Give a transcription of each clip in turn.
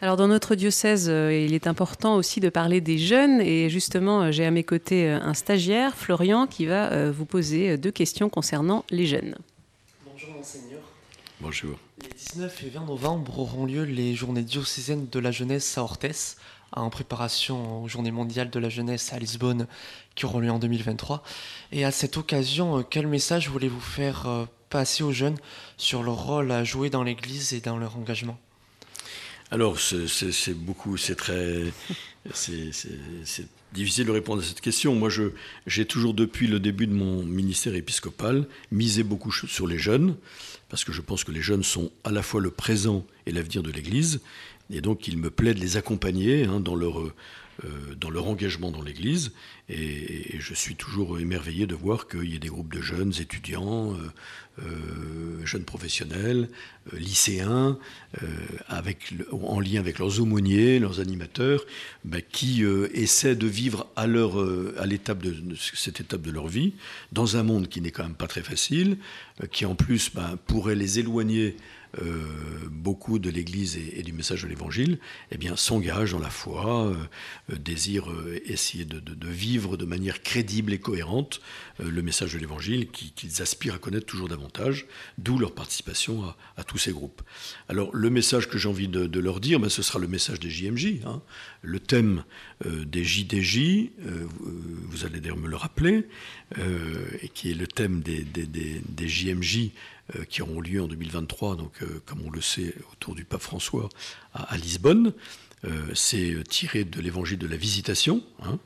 Alors dans notre diocèse, euh, il est important aussi de parler des jeunes et justement euh, j'ai à mes côtés euh, un stagiaire, Florian, qui va vous poser deux questions concernant les jeunes. Bonjour monseigneur. Bonjour. Les 19 et 20 novembre auront lieu les journées diocésaines de la jeunesse à Orthès, en préparation aux journées mondiales de la jeunesse à Lisbonne qui auront lieu en 2023. Et à cette occasion, quel message voulez-vous faire passer aux jeunes sur leur rôle à jouer dans l'Église et dans leur engagement? Alors, c'est beaucoup, c'est très. C'est difficile de répondre à cette question. Moi, j'ai toujours, depuis le début de mon ministère épiscopal, misé beaucoup sur les jeunes, parce que je pense que les jeunes sont à la fois le présent et l'avenir de l'Église. Et donc, il me plaît de les accompagner hein, dans leur dans leur engagement dans l'Église. Et, je suis toujours émerveillé de voir qu'il y a des groupes de jeunes étudiants, euh, euh, jeunes professionnels, lycéens, en lien avec leurs aumôniers, leurs animateurs, ben, qui essaient de vivre à, leur, à de, cette étape de leur vie, dans un monde qui n'est quand même pas très facile, qui en plus ben, pourrait les éloigner euh, beaucoup de l'Église et, du message de l'Évangile, eh bien, s'engagent dans la foi, euh, euh, désirent essayer de, vivre de manière crédible et cohérente le message de l'Évangile qu'ils aspirent à connaître toujours davantage, d'où leur participation à, tous ces groupes. Alors, le message que j'ai envie de, leur dire, ben, ce sera le message des JMJ. Hein. Le thème des JDJ, vous allez d'ailleurs me le rappeler, qui est le thème des, des, JMJ qui auront lieu en 2023, donc, euh, comme on le sait, autour du pape François à, Lisbonne. Euh, c'est tiré de l'évangile de la visitation. Hein.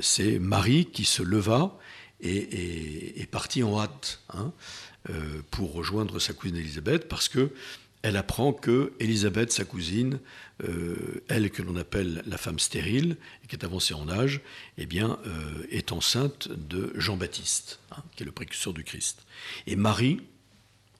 c'est Marie qui se leva et est partie en hâte hein, pour rejoindre sa cousine Élisabeth parce que elle apprend que Élisabeth, sa cousine, euh, elle que l'on appelle la femme stérile et qui est avancée en âge, eh bien, euh, est enceinte de Jean-Baptiste, hein, qui est le précurseur du Christ. Et Marie,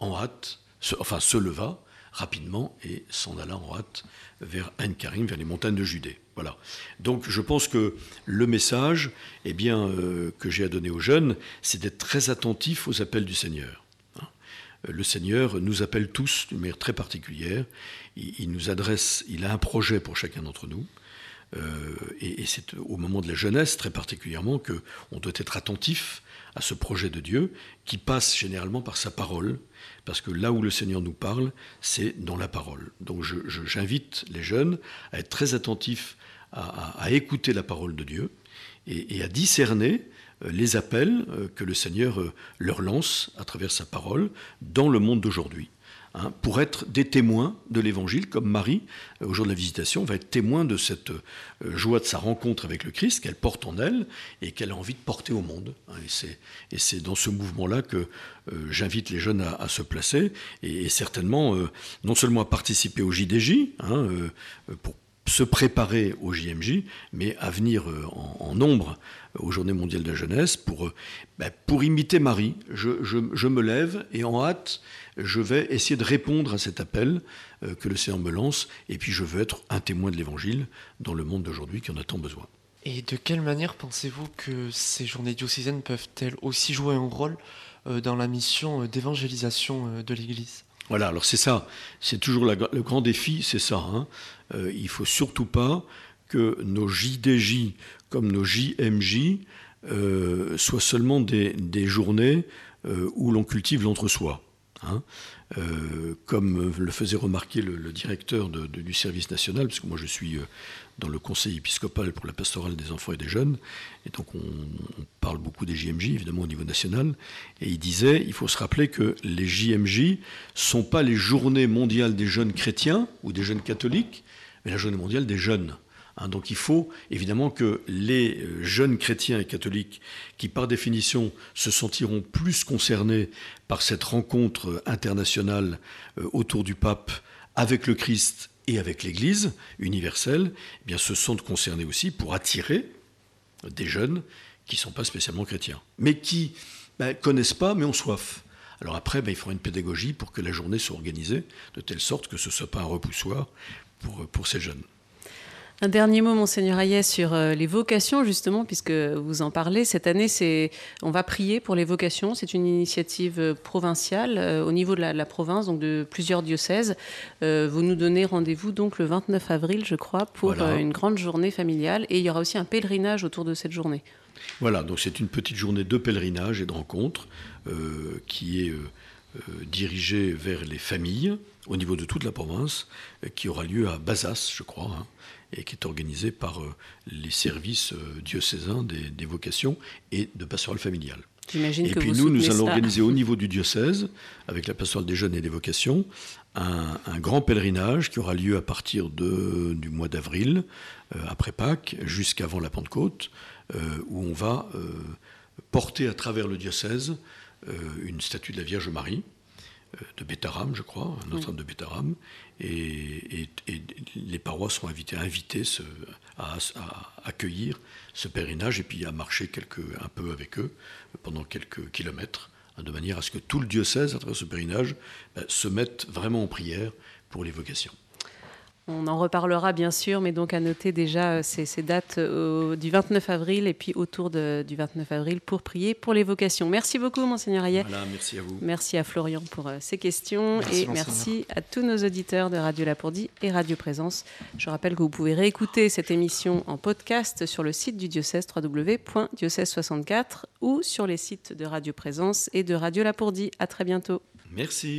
en hâte, se, enfin se leva rapidement et s'en alla en hâte vers Ain-Karim, vers les montagnes de Judée. Voilà. Donc je pense que le message eh bien, euh, que j'ai à donner aux jeunes, c'est d'être très attentif aux appels du Seigneur le Seigneur nous appelle tous d'une manière très particulière. Il, nous adresse, il a un projet pour chacun d'entre nous. Euh, et, c'est au moment de la jeunesse très particulièrement que on doit être attentif à ce projet de Dieu qui passe généralement par sa parole, parce que là où le Seigneur nous parle, c'est dans la parole. Donc j'invite les jeunes à être très attentifs à, écouter la parole de Dieu et à discerner les appels euh, que le Seigneur euh, leur lance à travers sa parole dans le monde d'aujourd'hui. Hein, pour être des témoins de l'Évangile, comme Marie, au jour de la visitation, va être témoin de cette joie de sa rencontre avec le Christ qu'elle porte en elle et qu'elle a envie de porter au monde. Hein, et c'est dans ce mouvement-là que j'invite les jeunes à, se placer et, certainement non seulement à participer au JDJ, hein, pour se préparer au JMJ, mais à venir euh, en, nombre aux Journées mondiales de la jeunesse pour, euh, ben, pour imiter Marie. Je, je, me lève et en hâte, je vais essayer de répondre à cet appel euh, que le Seigneur me lance, et puis je veux être un témoin de l'Évangile dans le monde d'aujourd'hui qui en a tant besoin. Et de quelle manière pensez-vous que ces journées diocésaines peuvent-elles aussi jouer un rôle dans la mission d'évangélisation de l'Église? Voilà, alors c'est ça, c'est toujours le grand défi, c'est ça. Hein. Euh, il ne faut surtout pas que nos JDJ comme nos JMJ euh, soient seulement des, journées euh, où l'on cultive l'entre-soi. Hein. Comme le faisait remarquer le, directeur du service national, parce que moi je suis dans le conseil épiscopal pour la pastorale des enfants et des jeunes, et donc on, parle beaucoup des JMJ, évidemment au niveau national, et il disait, il faut se rappeler que les JMJ sont pas les journées mondiales des jeunes chrétiens ou des jeunes catholiques, mais la journée mondiale des jeunes. Hein, donc il faut évidemment que les euh, jeunes chrétiens et catholiques, qui par définition se sentiront plus concernés par cette rencontre internationale euh, autour du pape avec le Christ et avec l'Église universelle, eh se sentent concernés aussi pour attirer des jeunes qui ne sont pas spécialement chrétiens, mais qui ne ben, connaissent pas, mais ont soif. Alors après, ben, il faudra une pédagogie pour que la journée soit organisée de telle sorte que ce ne soit pas un repoussoir pour, pour ces jeunes. Un dernier mot, Monseigneur Hayet, sur euh, les vocations, justement, puisque vous en parlez. Cette année, c'est, on va prier pour les vocations. C'est une initiative euh, provinciale euh, au niveau de la, province, donc de plusieurs diocèses. vous nous donnez rendez-vous donc le 29 avril, je crois, pour une grande journée familiale. Et il y aura aussi un pèlerinage autour de cette journée. Voilà, donc c'est une petite journée de pèlerinage et de rencontre qui est dirigée vers les familles au niveau de toute la province, qui aura lieu à Bazas, je crois. Hein et qui est organisé par euh, les services euh, diocésains des, vocations et de pastoral familiale. Et puis nous, nous allons organiser au niveau du diocèse, avec la pastorale des jeunes et des vocations, un, grand pèlerinage qui aura lieu à partir de, du mois d'avril, euh, après Pâques, jusqu'avant la Pentecôte, où on va porter à travers le diocèse une statue de la Vierge Marie, de Bétaram, je crois, Notre-Dame de Bétaram, et, les parois sont invitées, à, accueillir ce pèlerinage et puis à marcher quelques, un peu avec eux pendant quelques kilomètres, hein, de manière à ce que tout le diocèse, à travers ce pèlerinage, ben, se mette vraiment en prière pour les vocations. On en reparlera bien sûr, mais donc à noter déjà euh, ces, dates euh, du 29 avril et puis autour du 29 avril pour prier pour les vocations. Merci beaucoup, Monseigneur Ayet. merci à vous. Merci à Florian pour euh, ces questions et merci à tous nos auditeurs de Radio Lapourdie et Radio Présence. Je rappelle que vous pouvez réécouter cette émission en podcast sur le site du diocèse www.diocèse64 ou sur les sites de Radio Présence et de Radio Lapourdie. À très bientôt. Merci.